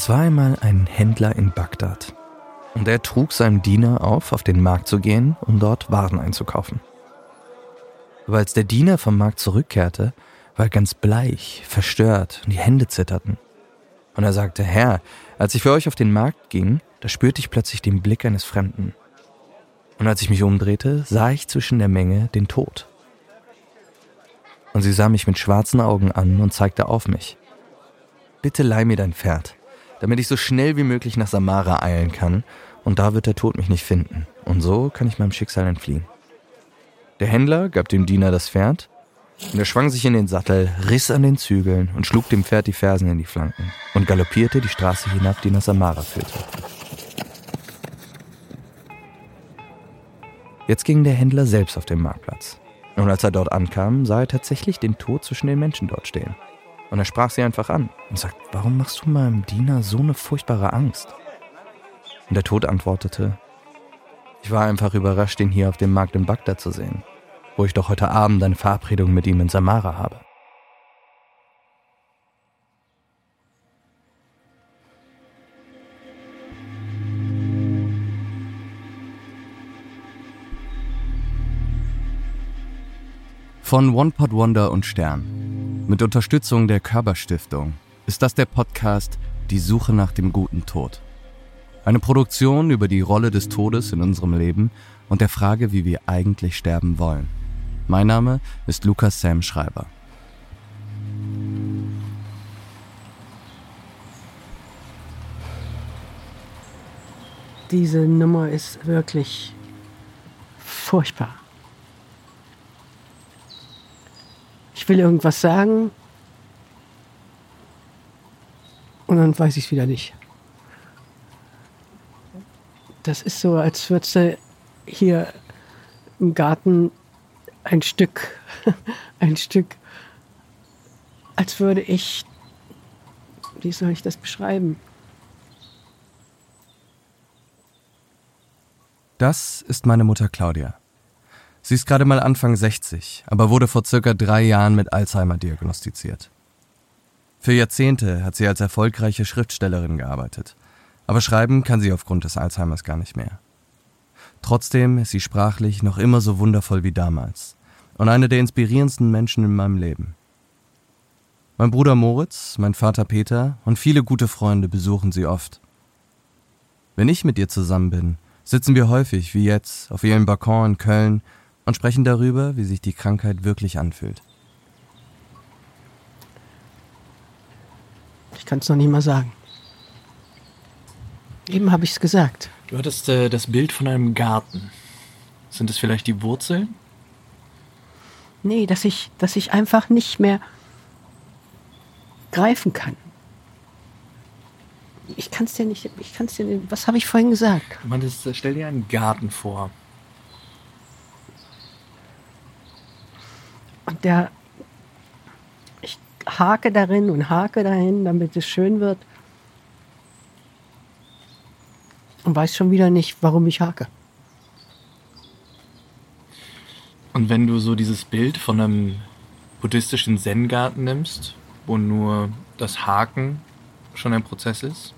Es war einmal ein Händler in Bagdad. Und er trug seinem Diener auf, auf den Markt zu gehen, um dort Waren einzukaufen. Aber als der Diener vom Markt zurückkehrte, war er ganz bleich, verstört und die Hände zitterten. Und er sagte, Herr, als ich für euch auf den Markt ging, da spürte ich plötzlich den Blick eines Fremden. Und als ich mich umdrehte, sah ich zwischen der Menge den Tod. Und sie sah mich mit schwarzen Augen an und zeigte auf mich. Bitte leih mir dein Pferd, damit ich so schnell wie möglich nach Samara eilen kann, und da wird der Tod mich nicht finden. Und so kann ich meinem Schicksal entfliehen. Der Händler gab dem Diener das Pferd, und er schwang sich in den Sattel, riss an den Zügeln und schlug dem Pferd die Fersen in die Flanken und galoppierte die Straße hinab, die nach Samara führte. Jetzt ging der Händler selbst auf den Marktplatz. Und als er dort ankam, sah er tatsächlich den Tod zwischen den Menschen dort stehen. Und er sprach sie einfach an und sagt, warum machst du meinem Diener so eine furchtbare Angst? Und der Tod antwortete, ich war einfach überrascht, ihn hier auf dem Markt in Bagdad zu sehen, wo ich doch heute Abend eine Verabredung mit ihm in Samara habe. Von One Pot Wonder und Stern. Mit Unterstützung der Körperstiftung ist das der Podcast Die Suche nach dem guten Tod. Eine Produktion über die Rolle des Todes in unserem Leben und der Frage, wie wir eigentlich sterben wollen. Mein Name ist Lukas Sam Schreiber. Diese Nummer ist wirklich furchtbar. Will irgendwas sagen und dann weiß ich es wieder nicht. Das ist so, als würdest du hier im Garten ein Stück, ein Stück, als würde ich, wie soll ich das beschreiben? Das ist meine Mutter Claudia. Sie ist gerade mal Anfang 60, aber wurde vor circa drei Jahren mit Alzheimer diagnostiziert. Für Jahrzehnte hat sie als erfolgreiche Schriftstellerin gearbeitet, aber schreiben kann sie aufgrund des Alzheimers gar nicht mehr. Trotzdem ist sie sprachlich noch immer so wundervoll wie damals und eine der inspirierendsten Menschen in meinem Leben. Mein Bruder Moritz, mein Vater Peter und viele gute Freunde besuchen sie oft. Wenn ich mit ihr zusammen bin, sitzen wir häufig, wie jetzt, auf ihrem Balkon in Köln und sprechen darüber, wie sich die Krankheit wirklich anfühlt. Ich kann es noch nicht mal sagen. Eben habe ich es gesagt. Du hattest äh, das Bild von einem Garten. Sind es vielleicht die Wurzeln? Nee, dass ich, dass ich einfach nicht mehr greifen kann. Ich kann es dir nicht, ich kann es dir nicht, was habe ich vorhin gesagt? Du meintest, äh, stell dir einen Garten vor. Der, ich hake darin und hake dahin, damit es schön wird. Und weiß schon wieder nicht, warum ich hake. Und wenn du so dieses Bild von einem buddhistischen Zen-Garten nimmst, wo nur das Haken schon ein Prozess ist,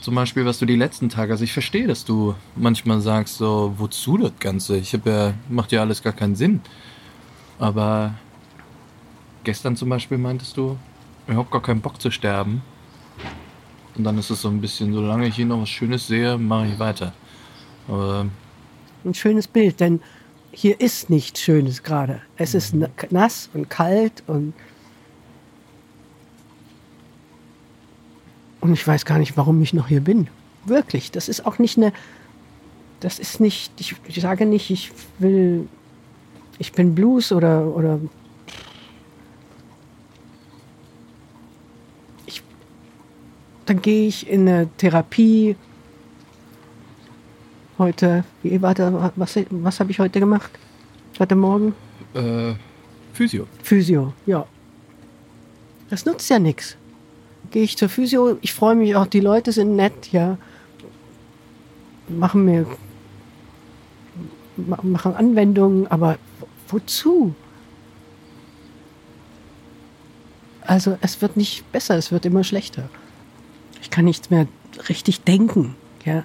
zum Beispiel, was du die letzten Tage, also ich verstehe, dass du manchmal sagst, so, wozu das Ganze? Ich habe ja, macht ja alles gar keinen Sinn. Aber gestern zum Beispiel meintest du, ich habe gar keinen Bock zu sterben. Und dann ist es so ein bisschen, solange ich hier noch was Schönes sehe, mache ich weiter. Aber ein schönes Bild, denn hier ist nichts Schönes gerade. Es ist nass und kalt und und ich weiß gar nicht, warum ich noch hier bin. Wirklich, das ist auch nicht eine, das ist nicht, ich, ich sage nicht, ich will ich bin Blues oder, oder ich, dann gehe ich in eine Therapie. Heute, wie war da, was, was habe ich heute gemacht? Heute Morgen? Äh, Physio. Physio, ja. Das nutzt ja nichts. Gehe ich zur Physio, ich freue mich auch, die Leute sind nett, ja. Machen mir machen Anwendungen, aber wozu? Also es wird nicht besser, es wird immer schlechter. Ich kann nichts mehr richtig denken, ja.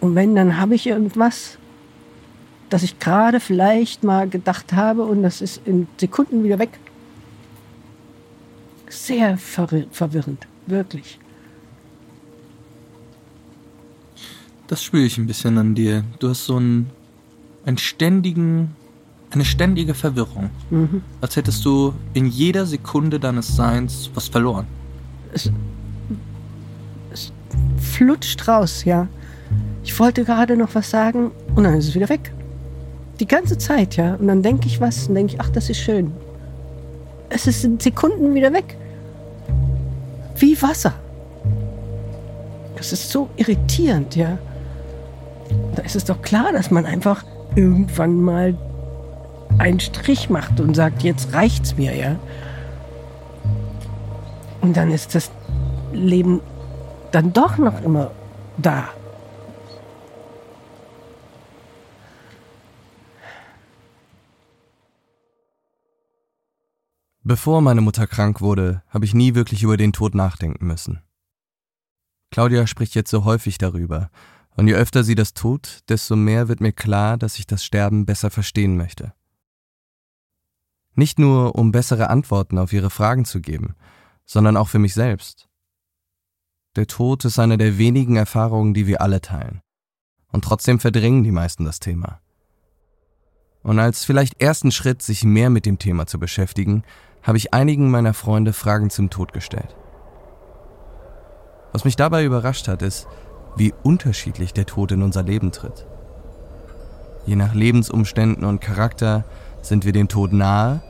Und wenn, dann habe ich irgendwas, das ich gerade vielleicht mal gedacht habe und das ist in Sekunden wieder weg. Sehr verwirrend, wirklich. Das spüre ich ein bisschen an dir. Du hast so einen, einen ständigen, eine ständige Verwirrung. Mhm. Als hättest du in jeder Sekunde deines Seins was verloren. Es, es flutscht raus, ja. Ich wollte gerade noch was sagen und dann ist es wieder weg. Die ganze Zeit, ja. Und dann denke ich was und denke ich, ach, das ist schön. Es ist in Sekunden wieder weg. Wie Wasser. Das ist so irritierend, ja. Da ist es doch klar, dass man einfach irgendwann mal einen Strich macht und sagt, jetzt reicht's mir, ja. Und dann ist das Leben dann doch noch immer da. Bevor meine Mutter krank wurde, habe ich nie wirklich über den Tod nachdenken müssen. Claudia spricht jetzt so häufig darüber, und je öfter sie das tut, desto mehr wird mir klar, dass ich das Sterben besser verstehen möchte. Nicht nur, um bessere Antworten auf ihre Fragen zu geben, sondern auch für mich selbst. Der Tod ist eine der wenigen Erfahrungen, die wir alle teilen. Und trotzdem verdrängen die meisten das Thema. Und als vielleicht ersten Schritt, sich mehr mit dem Thema zu beschäftigen, habe ich einigen meiner Freunde Fragen zum Tod gestellt. Was mich dabei überrascht hat, ist, wie unterschiedlich der Tod in unser Leben tritt. Je nach Lebensumständen und Charakter sind wir dem Tod nahe,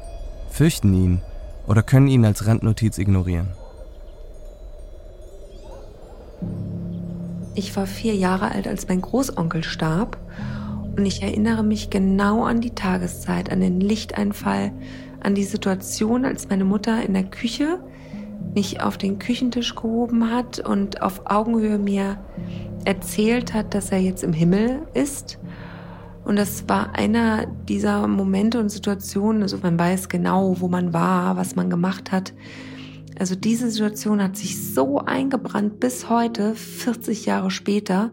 fürchten ihn oder können ihn als Randnotiz ignorieren. Ich war vier Jahre alt, als mein Großonkel starb und ich erinnere mich genau an die Tageszeit, an den Lichteinfall, an die Situation, als meine Mutter in der Küche mich auf den Küchentisch gehoben hat und auf Augenhöhe mir erzählt hat, dass er jetzt im Himmel ist. Und das war einer dieser Momente und Situationen, also man weiß genau, wo man war, was man gemacht hat. Also diese Situation hat sich so eingebrannt bis heute, 40 Jahre später.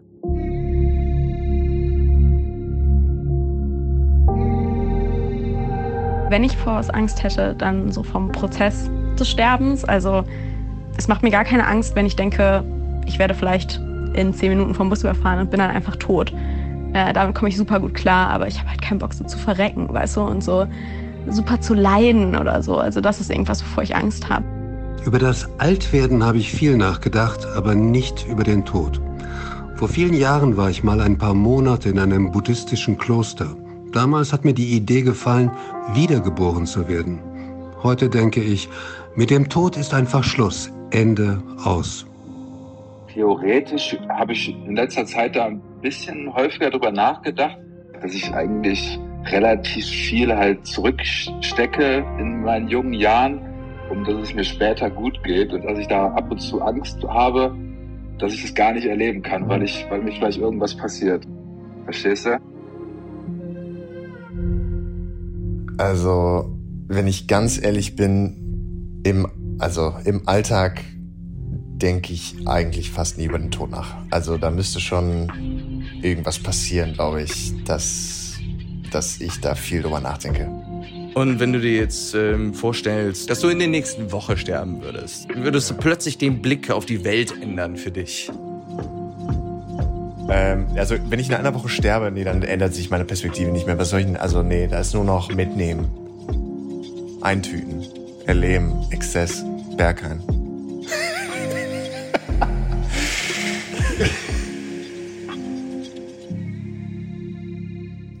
Wenn ich Angst hätte, dann so vom Prozess des Sterbens. Also es macht mir gar keine Angst, wenn ich denke, ich werde vielleicht in zehn Minuten vom Bus überfahren und bin dann einfach tot. Äh, damit komme ich super gut klar, aber ich habe halt keinen Bock, so zu verrecken, weißt du, und so super zu leiden oder so. Also das ist irgendwas, wovor ich Angst habe. Über das Altwerden habe ich viel nachgedacht, aber nicht über den Tod. Vor vielen Jahren war ich mal ein paar Monate in einem buddhistischen Kloster. Damals hat mir die Idee gefallen, wiedergeboren zu werden. Heute denke ich, mit dem Tod ist einfach Schluss. Ende aus. Theoretisch habe ich in letzter Zeit da ein bisschen häufiger darüber nachgedacht, dass ich eigentlich relativ viel halt zurückstecke in meinen jungen Jahren, um dass es mir später gut geht und dass ich da ab und zu Angst habe, dass ich das gar nicht erleben kann, weil ich, weil mir vielleicht irgendwas passiert. Verstehst du? Also, wenn ich ganz ehrlich bin, im, also im Alltag denke ich eigentlich fast nie über den Tod nach. Also da müsste schon irgendwas passieren, glaube ich, dass, dass ich da viel drüber nachdenke. Und wenn du dir jetzt ähm, vorstellst, dass du in der nächsten Woche sterben würdest, würdest du plötzlich den Blick auf die Welt ändern für dich? Ähm, also wenn ich in einer Woche sterbe, nee, dann ändert sich meine Perspektive nicht mehr. Was soll ich denn? Also nee, da ist nur noch mitnehmen, eintüten, erleben, Exzess, Bergheim.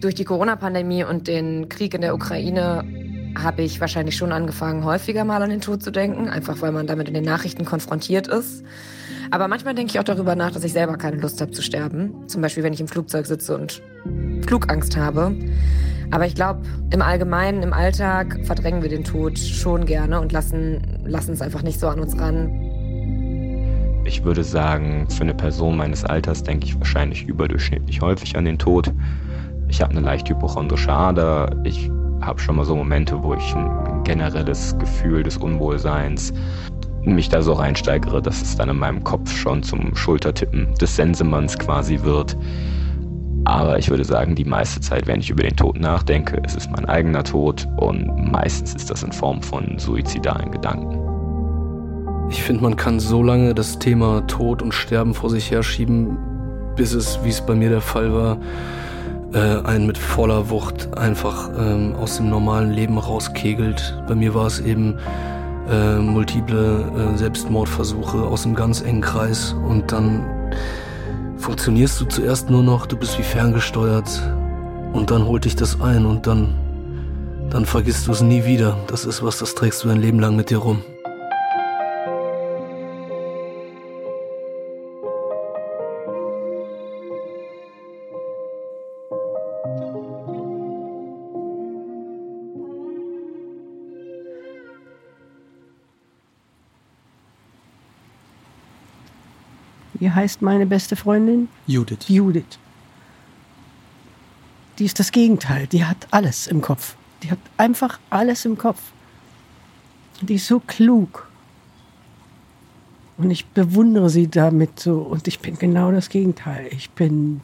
Durch die Corona-Pandemie und den Krieg in der Ukraine habe ich wahrscheinlich schon angefangen, häufiger mal an den Tod zu denken, einfach weil man damit in den Nachrichten konfrontiert ist. Aber manchmal denke ich auch darüber nach, dass ich selber keine Lust habe zu sterben. Zum Beispiel, wenn ich im Flugzeug sitze und Flugangst habe. Aber ich glaube, im Allgemeinen, im Alltag verdrängen wir den Tod schon gerne und lassen, lassen es einfach nicht so an uns ran. Ich würde sagen, für eine Person meines Alters denke ich wahrscheinlich überdurchschnittlich häufig an den Tod. Ich habe eine leicht hypochondrische Ader. Ich habe schon mal so Momente, wo ich ein generelles Gefühl des Unwohlseins mich da so reinsteigere, dass es dann in meinem Kopf schon zum Schultertippen des Sensemanns quasi wird. Aber ich würde sagen, die meiste Zeit, wenn ich über den Tod nachdenke, ist es mein eigener Tod und meistens ist das in Form von suizidalen Gedanken. Ich finde, man kann so lange das Thema Tod und Sterben vor sich herschieben, bis es, wie es bei mir der Fall war, äh, einen mit voller Wucht einfach ähm, aus dem normalen Leben rauskegelt. Bei mir war es eben äh, multiple äh, Selbstmordversuche aus einem ganz engen Kreis und dann funktionierst du zuerst nur noch, du bist wie ferngesteuert und dann holt dich das ein und dann, dann vergisst du es nie wieder. Das ist was, das trägst du dein Leben lang mit dir rum. Heißt meine beste Freundin? Judith. Judith. Die ist das Gegenteil. Die hat alles im Kopf. Die hat einfach alles im Kopf. Die ist so klug. Und ich bewundere sie damit so. Und ich bin genau das Gegenteil. Ich bin.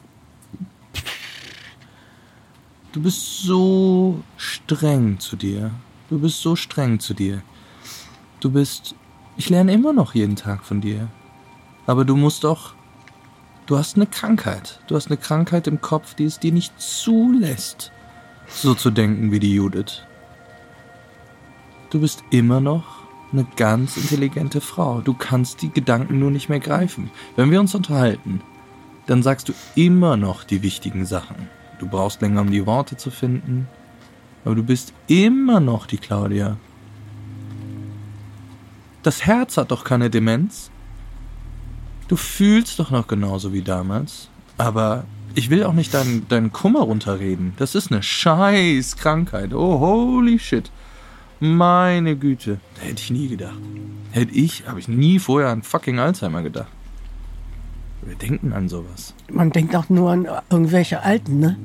Du bist so streng zu dir. Du bist so streng zu dir. Du bist. Ich lerne immer noch jeden Tag von dir. Aber du musst doch. Du hast eine Krankheit. Du hast eine Krankheit im Kopf, die es dir nicht zulässt, so zu denken wie die Judith. Du bist immer noch eine ganz intelligente Frau. Du kannst die Gedanken nur nicht mehr greifen. Wenn wir uns unterhalten, dann sagst du immer noch die wichtigen Sachen. Du brauchst länger, um die Worte zu finden. Aber du bist immer noch die Claudia. Das Herz hat doch keine Demenz. Du fühlst doch noch genauso wie damals. Aber ich will auch nicht deinen, deinen Kummer runterreden. Das ist eine scheiß Krankheit. Oh, holy shit. Meine Güte. Hätte ich nie gedacht. Hätte ich, habe ich nie vorher an fucking Alzheimer gedacht. Wir denken an sowas. Man denkt auch nur an irgendwelche Alten, ne?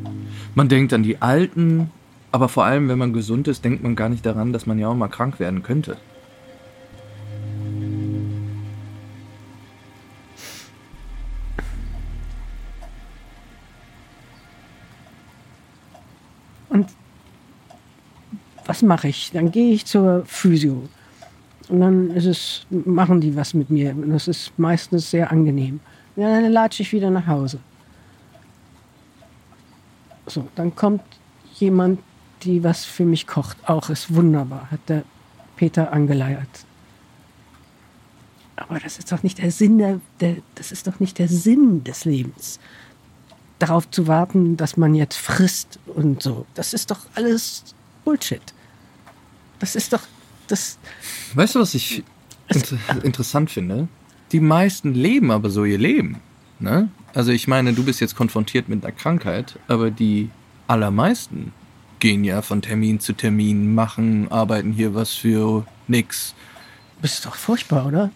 Man denkt an die Alten, aber vor allem, wenn man gesund ist, denkt man gar nicht daran, dass man ja auch mal krank werden könnte. Was mache ich? Dann gehe ich zur Physio. Und dann ist es, machen die was mit mir. Und das ist meistens sehr angenehm. Ja, dann latsche ich wieder nach Hause. So, dann kommt jemand, die was für mich kocht. Auch ist wunderbar, hat der Peter angeleiert. Aber das ist doch nicht der Sinn der, der, das ist doch nicht der Sinn des Lebens. Darauf zu warten, dass man jetzt frisst und so. Das ist doch alles Bullshit. Das ist doch das. Weißt du, was ich inter interessant finde? Die meisten leben aber so ihr Leben. Ne? Also ich meine, du bist jetzt konfrontiert mit einer Krankheit, aber die allermeisten gehen ja von Termin zu Termin, machen, arbeiten hier was für nix. Das ist doch furchtbar, oder?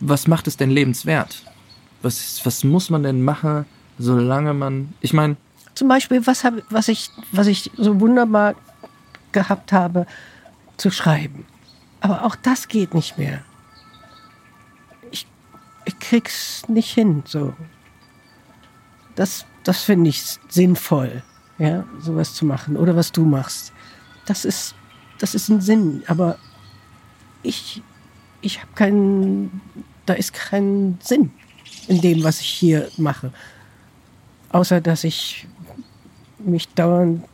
Was macht es denn lebenswert? Was, was muss man denn machen, solange man. Ich meine. Zum Beispiel, was, hab, was, ich, was ich so wunderbar gehabt habe, zu schreiben. Aber auch das geht nicht mehr. Ich, ich krieg's nicht hin, so. Das, das finde ich sinnvoll, ja, sowas zu machen. Oder was du machst. Das ist, das ist ein Sinn, aber ich, ich habe keinen, da ist kein Sinn in dem, was ich hier mache. Außer, dass ich mich dauernd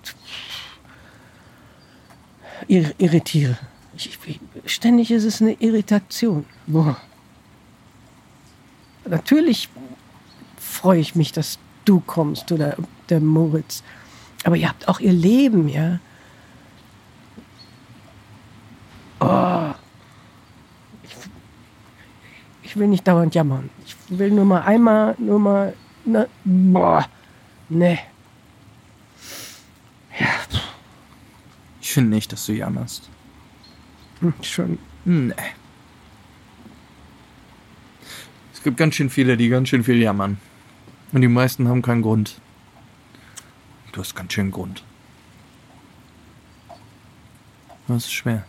irritiere. Ich, ich, ständig ist es eine Irritation. Boah. Natürlich freue ich mich, dass du kommst oder der Moritz. Aber ihr habt auch ihr Leben, ja. Oh. Ich, ich will nicht dauernd jammern. Ich will nur mal einmal, nur mal, ne, boah, ne. Ja. Ich finde nicht, dass du jammerst. Hm, schon. Nee. Es gibt ganz schön viele, die ganz schön viel jammern. Und die meisten haben keinen Grund. Du hast ganz schön Grund. Das ist schwer.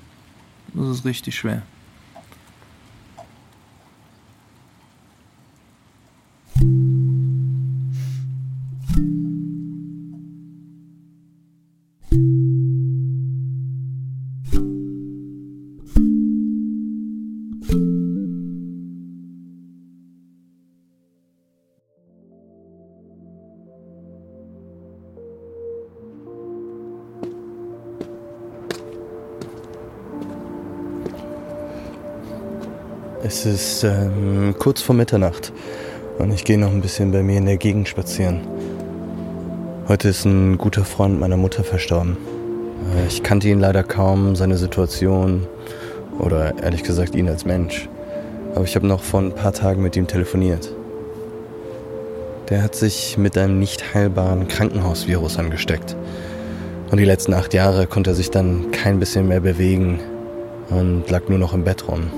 Das ist richtig schwer. Es ist ähm, kurz vor Mitternacht und ich gehe noch ein bisschen bei mir in der Gegend spazieren. Heute ist ein guter Freund meiner Mutter verstorben. Äh, ich kannte ihn leider kaum, seine Situation oder ehrlich gesagt ihn als Mensch. Aber ich habe noch vor ein paar Tagen mit ihm telefoniert. Der hat sich mit einem nicht heilbaren Krankenhausvirus angesteckt. Und die letzten acht Jahre konnte er sich dann kein bisschen mehr bewegen und lag nur noch im Bett rum.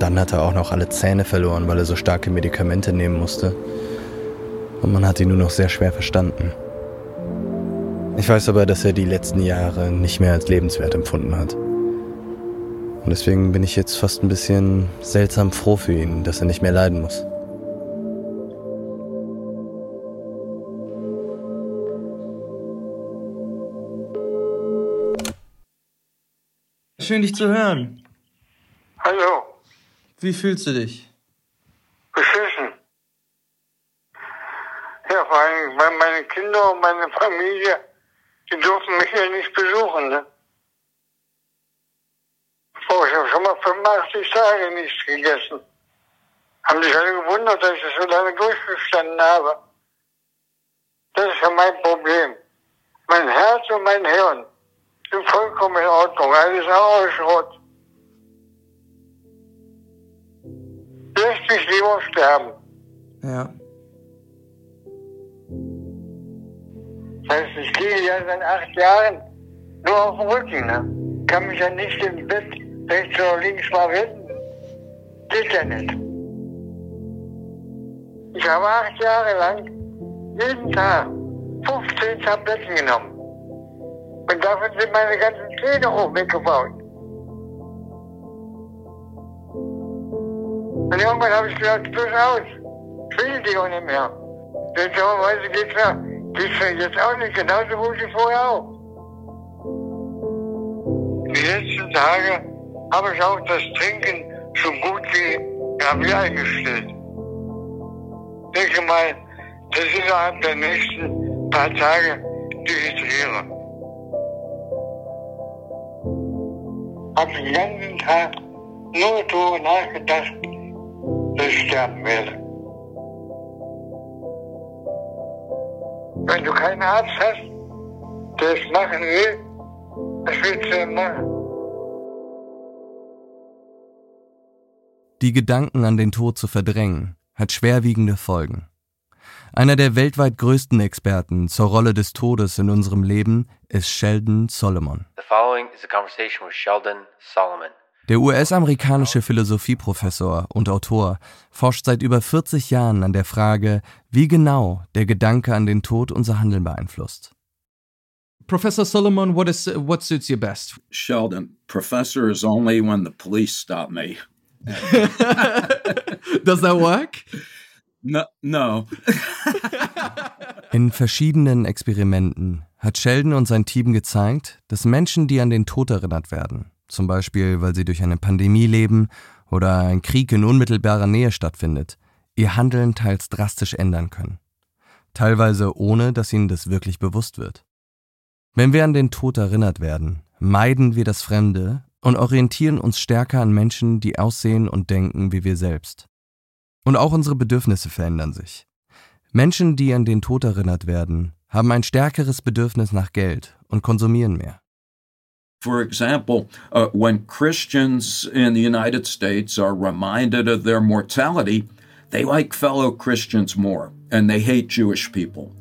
Dann hat er auch noch alle Zähne verloren, weil er so starke Medikamente nehmen musste. Und man hat ihn nur noch sehr schwer verstanden. Ich weiß aber, dass er die letzten Jahre nicht mehr als lebenswert empfunden hat. Und deswegen bin ich jetzt fast ein bisschen seltsam froh für ihn, dass er nicht mehr leiden muss. Schön, dich zu hören. Hallo. Wie fühlst du dich? Beschissen. Ja, vor allem, weil meine Kinder und meine Familie, die durften mich ja nicht besuchen, ne? Oh, ich habe schon mal 85 Tage nichts gegessen. Haben sich alle gewundert, dass ich das so lange durchgestanden habe. Das ist ja mein Problem. Mein Herz und mein Hirn sind vollkommen in Ordnung. Alles auch Mich lieber sterben. Ja. Das heißt, ich gehe ja seit acht Jahren nur auf dem Rücken. Ne? Kann mich ja nicht im Bett rechts oder links mal wenden. Geht ja nicht. Ich habe acht Jahre lang jeden Tag 15 Tabletten genommen. Und davon sind meine ganzen Zähne hoch weggebaut. Und irgendwann habe ich gesagt, plus aus. Ich will die auch nicht mehr. Seltsamerweise geht's mir, geht's mir jetzt auch nicht genauso gut wie vorher auch. Die letzten Tage habe ich auch das Trinken so gut wie ja, wieder eingestellt. Ich denke mal, dass ich innerhalb der nächsten paar Tage dehydriere. Habe den ganzen Tag nur darüber nachgedacht, sterben werde. Wenn du keinen Arzt hast, der es machen will, was willst du denn machen? Die Gedanken an den Tod zu verdrängen, hat schwerwiegende Folgen. Einer der weltweit größten Experten zur Rolle des Todes in unserem Leben ist Sheldon Solomon. The following is a conversation with Sheldon Solomon. Der US-amerikanische Philosophieprofessor und Autor forscht seit über 40 Jahren an der Frage, wie genau der Gedanke an den Tod unser Handeln beeinflusst. Professor Solomon, what is what suits you best? Sheldon, professor is only when the police stop me. Does that work? No, no. In verschiedenen Experimenten hat Sheldon und sein Team gezeigt, dass Menschen, die an den Tod erinnert werden, zum Beispiel weil sie durch eine Pandemie leben oder ein Krieg in unmittelbarer Nähe stattfindet, ihr Handeln teils drastisch ändern können. Teilweise ohne, dass ihnen das wirklich bewusst wird. Wenn wir an den Tod erinnert werden, meiden wir das Fremde und orientieren uns stärker an Menschen, die aussehen und denken wie wir selbst. Und auch unsere Bedürfnisse verändern sich. Menschen, die an den Tod erinnert werden, haben ein stärkeres Bedürfnis nach Geld und konsumieren mehr. For example, uh, when Christians in the United States are reminded of their mortality, they like fellow Christians more and they hate Jewish people.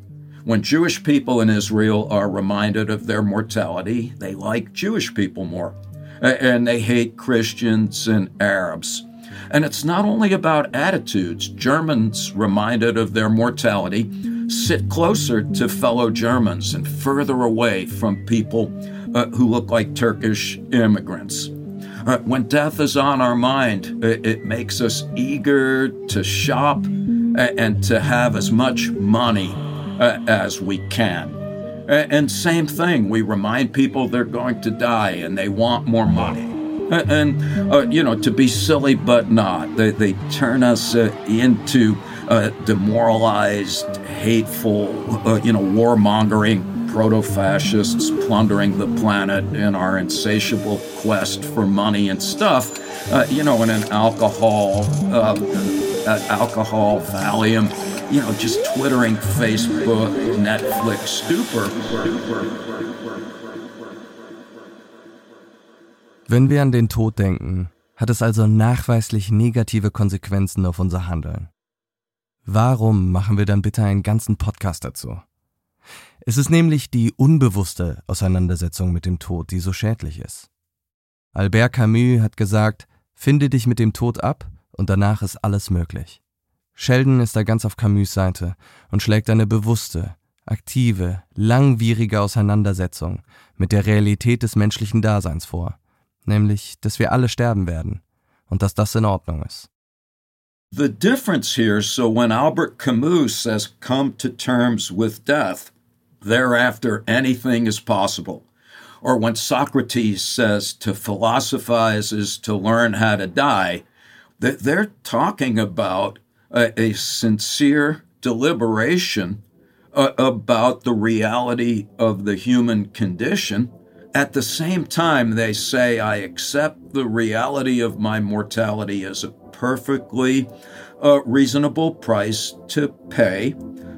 When Jewish people in Israel are reminded of their mortality, they like Jewish people more and they hate Christians and Arabs. And it's not only about attitudes. Germans, reminded of their mortality, sit closer to fellow Germans and further away from people uh, who look like Turkish immigrants. Uh, when death is on our mind, it, it makes us eager to shop and to have as much money uh, as we can. And same thing, we remind people they're going to die and they want more money. And, uh, you know, to be silly but not, they, they turn us uh, into uh, demoralized, hateful, uh, you know, warmongering proto fascists plundering the planet in our insatiable quest for money and stuff, uh, you know, in an alcohol, uh, alcohol, Valium, you know, just twittering Facebook, Netflix stupor. Wenn wir an den Tod denken, hat es also nachweislich negative Konsequenzen auf unser Handeln. Warum machen wir dann bitte einen ganzen Podcast dazu? Es ist nämlich die unbewusste Auseinandersetzung mit dem Tod, die so schädlich ist. Albert Camus hat gesagt, finde dich mit dem Tod ab und danach ist alles möglich. Sheldon ist da ganz auf Camus Seite und schlägt eine bewusste, aktive, langwierige Auseinandersetzung mit der Realität des menschlichen Daseins vor, nämlich, dass wir alle sterben werden und dass das in Ordnung ist. The difference here, so when Albert Camus says, come to terms with death, thereafter anything is possible. Or when Socrates says to philosophize is to learn how to die, that they're talking about a, a sincere deliberation uh, about the reality of the human condition. At the same time, they say, I accept the reality of my mortality as a perfectly uh, reasonable price to pay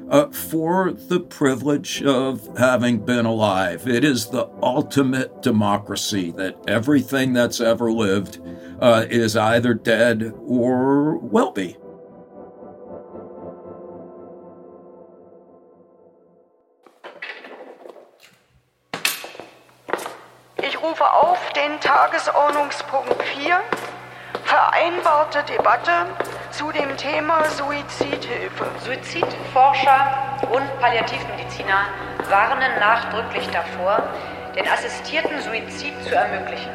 uh, for the privilege of having been alive. It is the ultimate democracy that everything that's ever lived uh, is either dead or will be. Ich rufe auf den Tagesordnungspunkt 4 vereinbarte Debatte zu dem Thema Suizidhilfe. Suizidforscher und Palliativmediziner warnen nachdrücklich davor, den assistierten Suizid zu ermöglichen.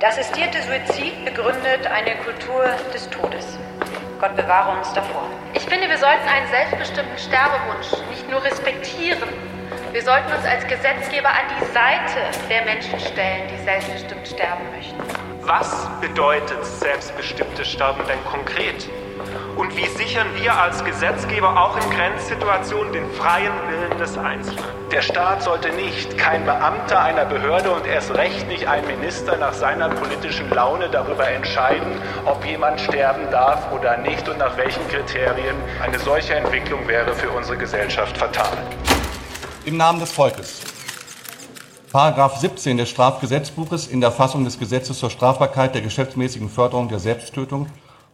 Der assistierte Suizid begründet eine Kultur des Todes. Gott bewahre uns davor. Ich finde, wir sollten einen selbstbestimmten Sterbewunsch nicht nur respektieren, wir sollten uns als Gesetzgeber an die Seite der Menschen stellen, die selbstbestimmt sterben möchten. Was bedeutet selbstbestimmtes Sterben denn konkret? Und wie sichern wir als Gesetzgeber auch in Grenzsituationen den freien Willen des Einzelnen? Der Staat sollte nicht, kein Beamter einer Behörde und erst recht nicht ein Minister nach seiner politischen Laune darüber entscheiden, ob jemand sterben darf oder nicht und nach welchen Kriterien. Eine solche Entwicklung wäre für unsere Gesellschaft fatal. Im Namen des Volkes. Paragraph 17 des Strafgesetzbuches in der Fassung des Gesetzes zur Strafbarkeit der geschäftsmäßigen Förderung der Selbsttötung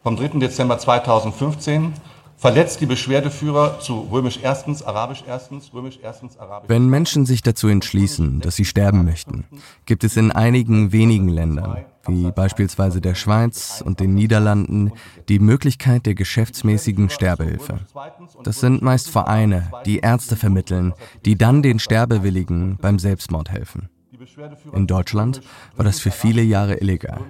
vom 3. Dezember 2015 verletzt die Beschwerdeführer zu römisch erstens, arabisch erstens, römisch erstens, arabisch. Wenn Menschen sich dazu entschließen, dass sie sterben möchten, gibt es in einigen wenigen Ländern, wie beispielsweise der Schweiz und den Niederlanden, die Möglichkeit der geschäftsmäßigen Sterbehilfe. Das sind meist Vereine, die Ärzte vermitteln, die dann den Sterbewilligen beim Selbstmord helfen. In Deutschland war das für viele Jahre illegal.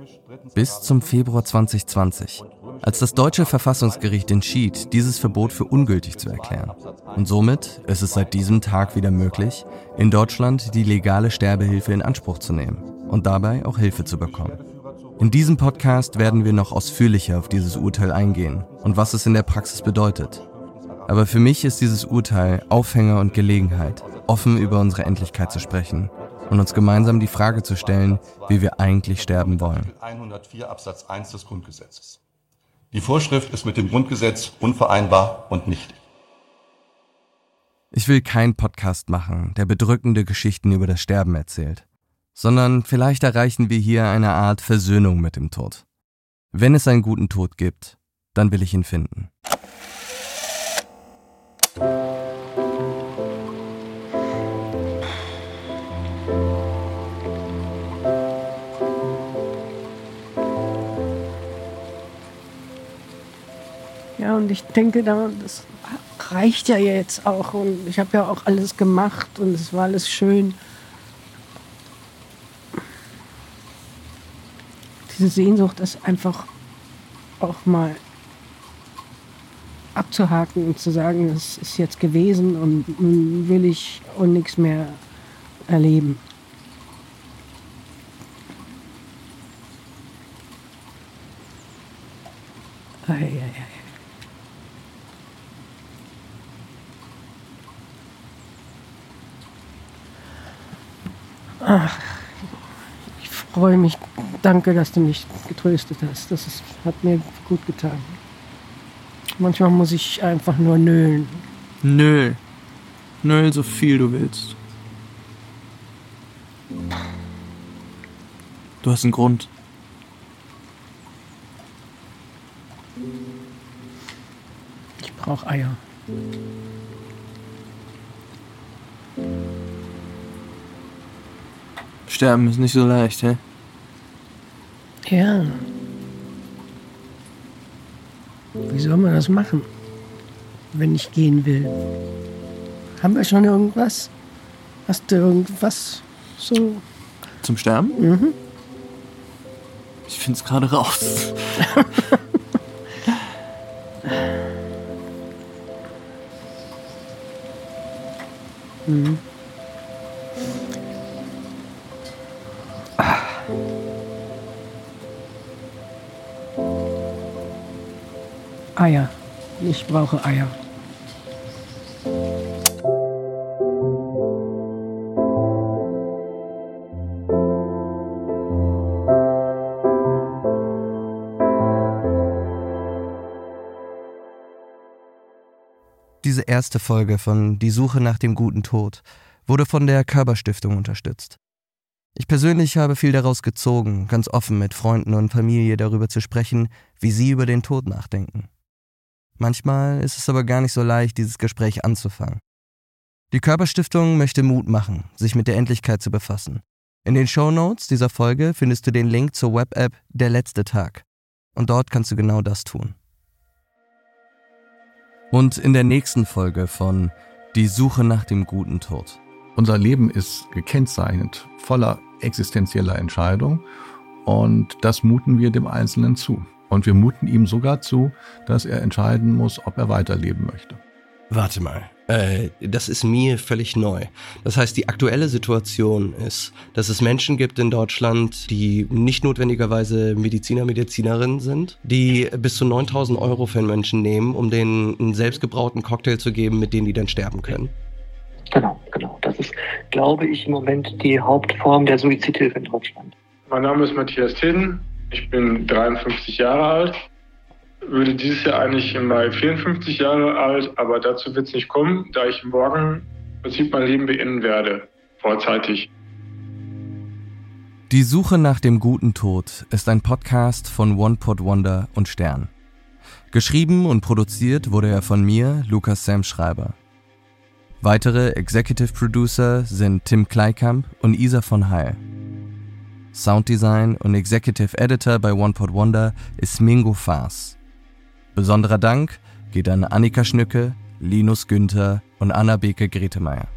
Bis zum Februar 2020, als das deutsche Verfassungsgericht entschied, dieses Verbot für ungültig zu erklären. Und somit ist es seit diesem Tag wieder möglich, in Deutschland die legale Sterbehilfe in Anspruch zu nehmen und dabei auch Hilfe zu bekommen. In diesem Podcast werden wir noch ausführlicher auf dieses Urteil eingehen und was es in der Praxis bedeutet. Aber für mich ist dieses Urteil Aufhänger und Gelegenheit, offen über unsere Endlichkeit zu sprechen und uns gemeinsam die Frage zu stellen, wie wir eigentlich sterben wollen. 104 Absatz 1 des Grundgesetzes. Die Vorschrift ist mit dem Grundgesetz unvereinbar und nichtig. Ich will keinen Podcast machen, der bedrückende Geschichten über das Sterben erzählt, sondern vielleicht erreichen wir hier eine Art Versöhnung mit dem Tod. Wenn es einen guten Tod gibt, dann will ich ihn finden. Und ich denke, da, das reicht ja jetzt auch. Und ich habe ja auch alles gemacht und es war alles schön. Diese Sehnsucht ist einfach auch mal abzuhaken und zu sagen, es ist jetzt gewesen und nun will ich und nichts mehr erleben. Ei, ei, ei. Ach, ich freue mich. Danke, dass du mich getröstet hast. Das ist, hat mir gut getan. Manchmal muss ich einfach nur nölen. Nöl. Nöl so viel du willst. Du hast einen Grund. Ich brauche Eier. Sterben ist nicht so leicht, hä? Ja. Wie soll man das machen, wenn ich gehen will? Haben wir schon irgendwas? Hast du irgendwas so? Zum Sterben? Mhm. Ich find's gerade raus. Eier. Ich brauche Eier. Diese erste Folge von Die Suche nach dem guten Tod wurde von der Körperstiftung unterstützt. Ich persönlich habe viel daraus gezogen, ganz offen mit Freunden und Familie darüber zu sprechen, wie sie über den Tod nachdenken. Manchmal ist es aber gar nicht so leicht, dieses Gespräch anzufangen. Die Körperstiftung möchte Mut machen, sich mit der Endlichkeit zu befassen. In den Show Notes dieser Folge findest du den Link zur Web-App Der letzte Tag. Und dort kannst du genau das tun. Und in der nächsten Folge von Die Suche nach dem guten Tod. Unser Leben ist gekennzeichnet, voller existenzieller Entscheidungen und das muten wir dem Einzelnen zu. Und wir muten ihm sogar zu, dass er entscheiden muss, ob er weiterleben möchte. Warte mal. Äh, das ist mir völlig neu. Das heißt, die aktuelle Situation ist, dass es Menschen gibt in Deutschland, die nicht notwendigerweise Mediziner, Medizinerinnen sind, die bis zu 9000 Euro für einen Menschen nehmen, um denen einen selbstgebrauten Cocktail zu geben, mit dem die dann sterben können. Genau, genau. Das ist, glaube ich, im Moment die Hauptform der Suizidhilfe in Deutschland. Mein Name ist Matthias Teden. Ich bin 53 Jahre alt. Würde dieses Jahr eigentlich im Mai 54 Jahre alt, aber dazu wird es nicht kommen, da ich morgen im Prinzip mein Leben beenden werde. Vorzeitig. Die Suche nach dem guten Tod ist ein Podcast von One Pot Wonder und Stern. Geschrieben und produziert wurde er von mir, Lukas Sam Schreiber. Weitere Executive Producer sind Tim Kleikamp und Isa von Heil. Sounddesign und Executive Editor bei One Pot Wonder ist Mingo Faas. Besonderer Dank geht an Annika Schnücke, Linus Günther und Anna Beke Gretemeyer.